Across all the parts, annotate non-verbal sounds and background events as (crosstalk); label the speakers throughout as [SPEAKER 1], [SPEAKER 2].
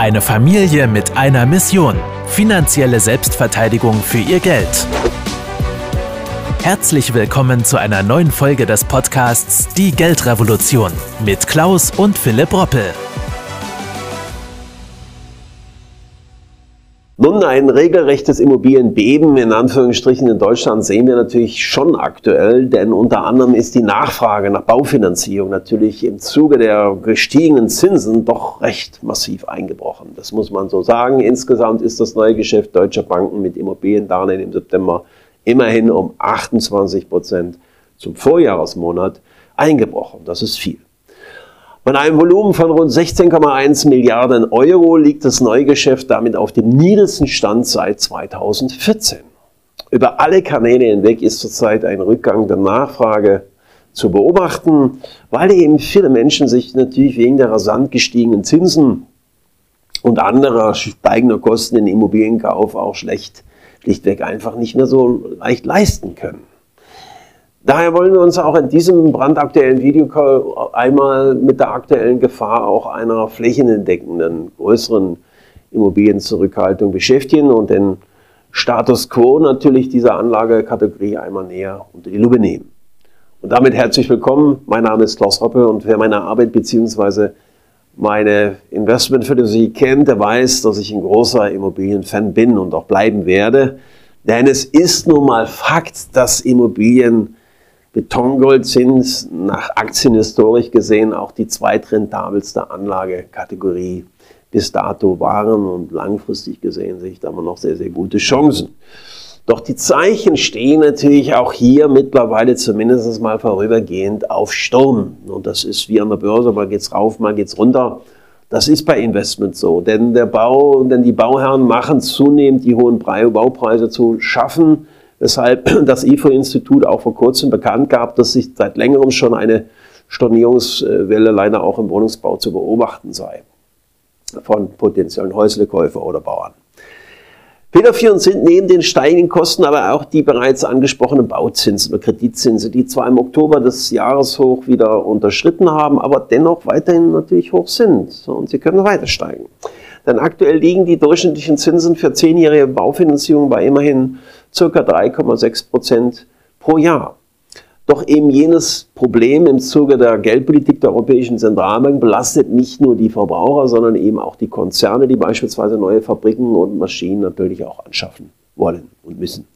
[SPEAKER 1] Eine Familie mit einer Mission. Finanzielle Selbstverteidigung für ihr Geld. Herzlich willkommen zu einer neuen Folge des Podcasts Die Geldrevolution mit Klaus und Philipp Roppel.
[SPEAKER 2] Nun, ein regelrechtes Immobilienbeben in Anführungsstrichen in Deutschland sehen wir natürlich schon aktuell, denn unter anderem ist die Nachfrage nach Baufinanzierung natürlich im Zuge der gestiegenen Zinsen doch recht massiv eingebrochen. Das muss man so sagen. Insgesamt ist das neue Geschäft deutscher Banken mit Immobiliendarlehen im September immerhin um 28 Prozent zum Vorjahresmonat eingebrochen. Das ist viel. Bei einem Volumen von rund 16,1 Milliarden Euro liegt das Neugeschäft damit auf dem niedrigsten Stand seit 2014. Über alle Kanäle hinweg ist zurzeit ein Rückgang der Nachfrage zu beobachten, weil eben viele Menschen sich natürlich wegen der rasant gestiegenen Zinsen und anderer steigender Kosten in Immobilienkauf auch schlecht, schlichtweg einfach nicht mehr so leicht leisten können. Daher wollen wir uns auch in diesem brandaktuellen Videocall einmal mit der aktuellen Gefahr auch einer flächenentdeckenden, größeren Immobilienzurückhaltung beschäftigen und den Status quo natürlich dieser Anlagekategorie einmal näher unter die Lupe nehmen. Und damit herzlich willkommen. Mein Name ist Klaus Hoppe und wer meine Arbeit bzw. meine Investmentphilosophie kennt, der weiß, dass ich ein großer Immobilienfan bin und auch bleiben werde. Denn es ist nun mal Fakt, dass Immobilien Betongold sind nach Aktien historisch gesehen auch die zweitrentabelste Anlagekategorie bis dato waren und langfristig gesehen sehe ich da immer noch sehr, sehr gute Chancen. Doch die Zeichen stehen natürlich auch hier mittlerweile zumindest mal vorübergehend auf Sturm. Und das ist wie an der Börse, mal geht's rauf, mal geht's runter. Das ist bei Investments so, denn der Bau, denn die Bauherren machen zunehmend die hohen Baupreise zu schaffen weshalb (clears throat) das IFO-Institut auch vor kurzem bekannt gab, dass sich seit längerem schon eine Stornierungswelle leider auch im Wohnungsbau zu beobachten sei von potenziellen Häuslekäufer oder Bauern. Federführend sind neben den steigenden Kosten aber auch die bereits angesprochenen Bauzinsen oder Kreditzinsen, die zwar im Oktober des Jahres hoch wieder unterschritten haben, aber dennoch weiterhin natürlich hoch sind und sie können weiter steigen. Denn aktuell liegen die durchschnittlichen Zinsen für zehnjährige Baufinanzierung bei immerhin ca. 3,6 Prozent pro Jahr. Doch eben jenes Problem im Zuge der Geldpolitik der Europäischen Zentralbank belastet nicht nur die Verbraucher, sondern eben auch die Konzerne, die beispielsweise neue Fabriken und Maschinen natürlich auch anschaffen wollen und müssen.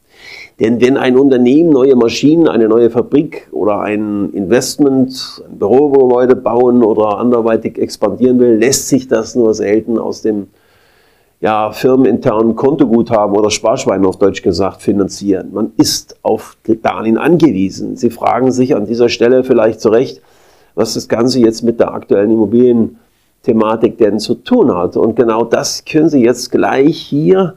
[SPEAKER 2] Denn wenn ein Unternehmen neue Maschinen, eine neue Fabrik oder ein Investment, ein Bürogebäude bauen oder anderweitig expandieren will, lässt sich das nur selten aus dem ja, firmeninternen Kontoguthaben oder Sparschwein auf Deutsch gesagt finanzieren. Man ist auf Darlehen angewiesen. Sie fragen sich an dieser Stelle vielleicht zu Recht, was das Ganze jetzt mit der aktuellen Immobilienthematik denn zu tun hat. Und genau das können Sie jetzt gleich hier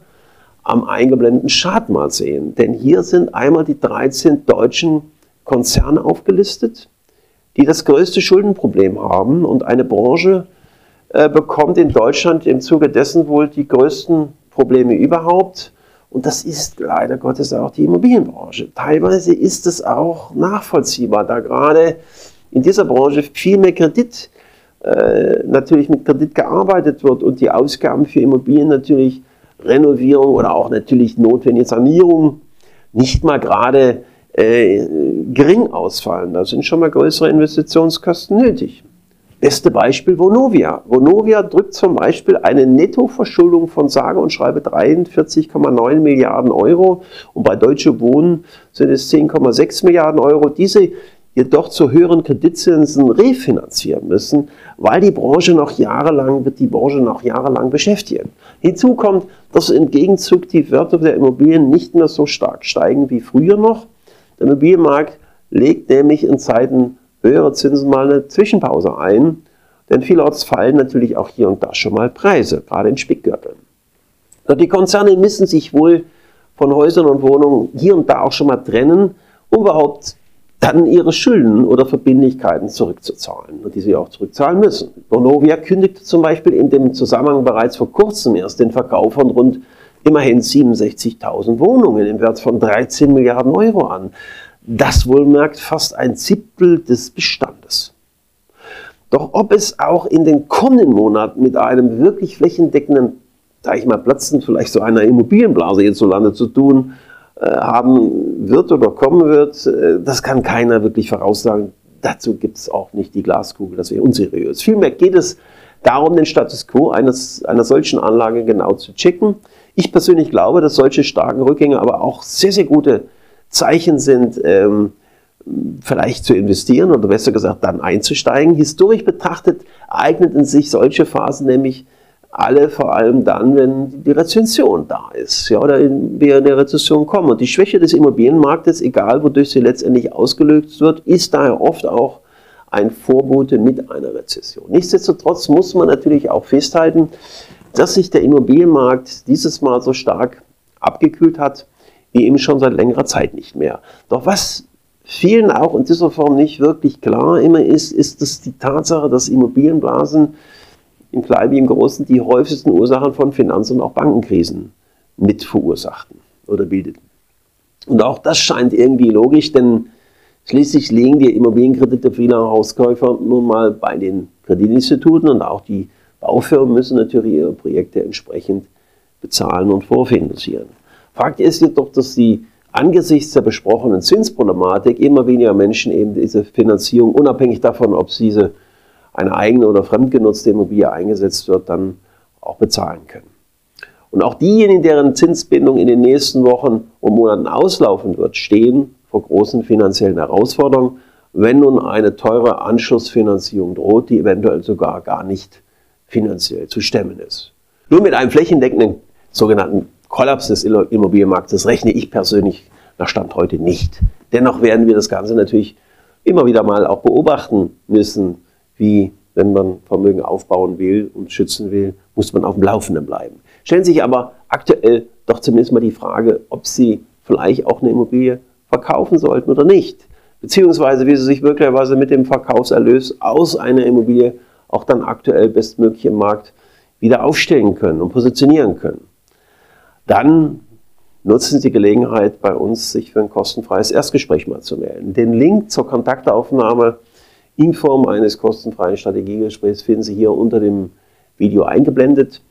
[SPEAKER 2] am eingeblendeten Chart mal sehen. Denn hier sind einmal die 13 deutschen Konzerne aufgelistet, die das größte Schuldenproblem haben und eine Branche äh, bekommt in Deutschland im Zuge dessen wohl die größten Probleme überhaupt. Und das ist leider Gottes auch die Immobilienbranche. Teilweise ist es auch nachvollziehbar, da gerade in dieser Branche viel mehr Kredit, äh, natürlich mit Kredit gearbeitet wird und die Ausgaben für Immobilien natürlich Renovierung oder auch natürlich notwendige Sanierung nicht mal gerade äh, gering ausfallen. Da sind schon mal größere Investitionskosten nötig. Beste Beispiel Vonovia. Vonovia drückt zum Beispiel eine Nettoverschuldung von sage und schreibe 43,9 Milliarden Euro und bei Deutsche Wohnen sind es 10,6 Milliarden Euro. Diese jedoch zu höheren Kreditzinsen refinanzieren müssen, weil die Branche noch jahrelang, wird die Branche noch jahrelang beschäftigen. Hinzu kommt, dass im Gegenzug die Werte der Immobilien nicht mehr so stark steigen wie früher noch. Der Immobilienmarkt legt nämlich in Zeiten höherer Zinsen mal eine Zwischenpause ein, denn vielerorts fallen natürlich auch hier und da schon mal Preise, gerade in Spickgürteln. Die Konzerne müssen sich wohl von Häusern und Wohnungen hier und da auch schon mal trennen, um überhaupt dann ihre Schulden oder Verbindlichkeiten zurückzuzahlen und die sie auch zurückzahlen müssen. Bonovia kündigte zum Beispiel in dem Zusammenhang bereits vor kurzem erst den Verkauf von rund immerhin 67.000 Wohnungen im Wert von 13 Milliarden Euro an. Das wohlmerkt fast ein Siebtel des Bestandes. Doch ob es auch in den kommenden Monaten mit einem wirklich flächendeckenden, sag ich mal, Platzen vielleicht so einer Immobilienblase hierzulande zu tun äh, haben wird oder kommen wird, äh, das kann keiner wirklich voraussagen. Dazu gibt es auch nicht die Glaskugel, das wäre unseriös. Vielmehr geht es darum, den Status quo eines, einer solchen Anlage genau zu checken. Ich persönlich glaube, dass solche starken Rückgänge aber auch sehr, sehr gute Zeichen sind, ähm, vielleicht zu investieren oder besser gesagt dann einzusteigen. Historisch betrachtet eigneten sich solche Phasen nämlich alle vor allem dann, wenn die Rezension da ist ja, oder wir in der Rezession kommen. Und die Schwäche des Immobilienmarktes, egal wodurch sie letztendlich ausgelöst wird, ist daher oft auch ein Vorbote mit einer Rezession. Nichtsdestotrotz muss man natürlich auch festhalten, dass sich der Immobilienmarkt dieses Mal so stark abgekühlt hat, wie eben schon seit längerer Zeit nicht mehr. Doch was vielen auch in dieser Form nicht wirklich klar immer ist, ist dass die Tatsache, dass Immobilienblasen im Kleinen wie im Großen die häufigsten Ursachen von Finanz- und auch Bankenkrisen mit verursachten oder bildeten. Und auch das scheint irgendwie logisch, denn schließlich liegen die Immobilienkredite vieler Hauskäufer nun mal bei den Kreditinstituten und auch die Baufirmen müssen natürlich ihre Projekte entsprechend bezahlen und vorfinanzieren. Fakt ist jedoch, dass die angesichts der besprochenen Zinsproblematik immer weniger Menschen eben diese Finanzierung, unabhängig davon, ob diese eine eigene oder fremdgenutzte Immobilie eingesetzt wird, dann auch bezahlen können. Und auch diejenigen, deren Zinsbindung in den nächsten Wochen und Monaten auslaufen wird, stehen vor großen finanziellen Herausforderungen, wenn nun eine teure Anschlussfinanzierung droht, die eventuell sogar gar nicht finanziell zu stemmen ist. Nur mit einem flächendeckenden sogenannten Kollaps des Immobilienmarktes rechne ich persönlich nach Stand heute nicht. Dennoch werden wir das Ganze natürlich immer wieder mal auch beobachten müssen, wie wenn man Vermögen aufbauen will und schützen will, muss man auf dem Laufenden bleiben. Stellen sich aber aktuell doch zumindest mal die Frage, ob Sie vielleicht auch eine Immobilie verkaufen sollten oder nicht. Beziehungsweise wie Sie sich möglicherweise mit dem Verkaufserlös aus einer Immobilie auch dann aktuell bestmöglich im Markt wieder aufstellen können und positionieren können dann nutzen Sie die Gelegenheit, bei uns sich für ein kostenfreies Erstgespräch mal zu melden. Den Link zur Kontaktaufnahme in Form eines kostenfreien Strategiegesprächs finden Sie hier unter dem Video eingeblendet.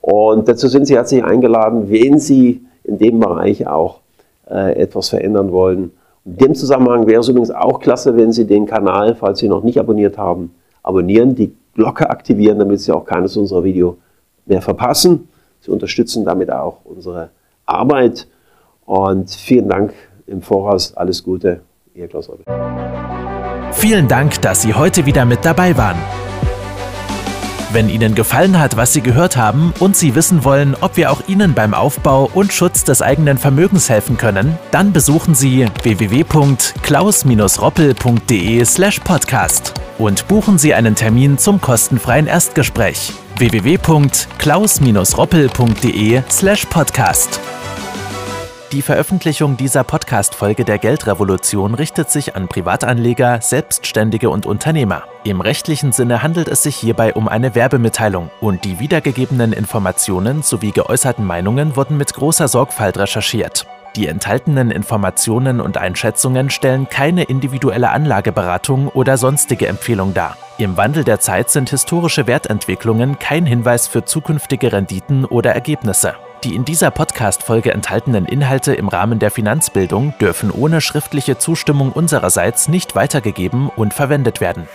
[SPEAKER 2] Und dazu sind Sie herzlich eingeladen, wenn Sie in dem Bereich auch äh, etwas verändern wollen. In dem Zusammenhang wäre es übrigens auch klasse, wenn Sie den Kanal, falls Sie noch nicht abonniert haben, abonnieren, die Glocke aktivieren, damit Sie auch keines unserer Videos mehr verpassen. Sie unterstützen damit auch unsere Arbeit. Und vielen Dank im Voraus. Alles Gute, Ihr Klaus Robbel.
[SPEAKER 1] Vielen Dank, dass Sie heute wieder mit dabei waren. Wenn Ihnen gefallen hat, was Sie gehört haben und Sie wissen wollen, ob wir auch Ihnen beim Aufbau und Schutz des eigenen Vermögens helfen können, dann besuchen Sie www.klaus-roppel.de/podcast und buchen Sie einen Termin zum kostenfreien Erstgespräch www.klaus-roppel.de/podcast. Die Veröffentlichung dieser Podcast-Folge der Geldrevolution richtet sich an Privatanleger, Selbstständige und Unternehmer. Im rechtlichen Sinne handelt es sich hierbei um eine Werbemitteilung und die wiedergegebenen Informationen sowie geäußerten Meinungen wurden mit großer Sorgfalt recherchiert. Die enthaltenen Informationen und Einschätzungen stellen keine individuelle Anlageberatung oder sonstige Empfehlung dar. Im Wandel der Zeit sind historische Wertentwicklungen kein Hinweis für zukünftige Renditen oder Ergebnisse. Die in dieser Podcast-Folge enthaltenen Inhalte im Rahmen der Finanzbildung dürfen ohne schriftliche Zustimmung unsererseits nicht weitergegeben und verwendet werden.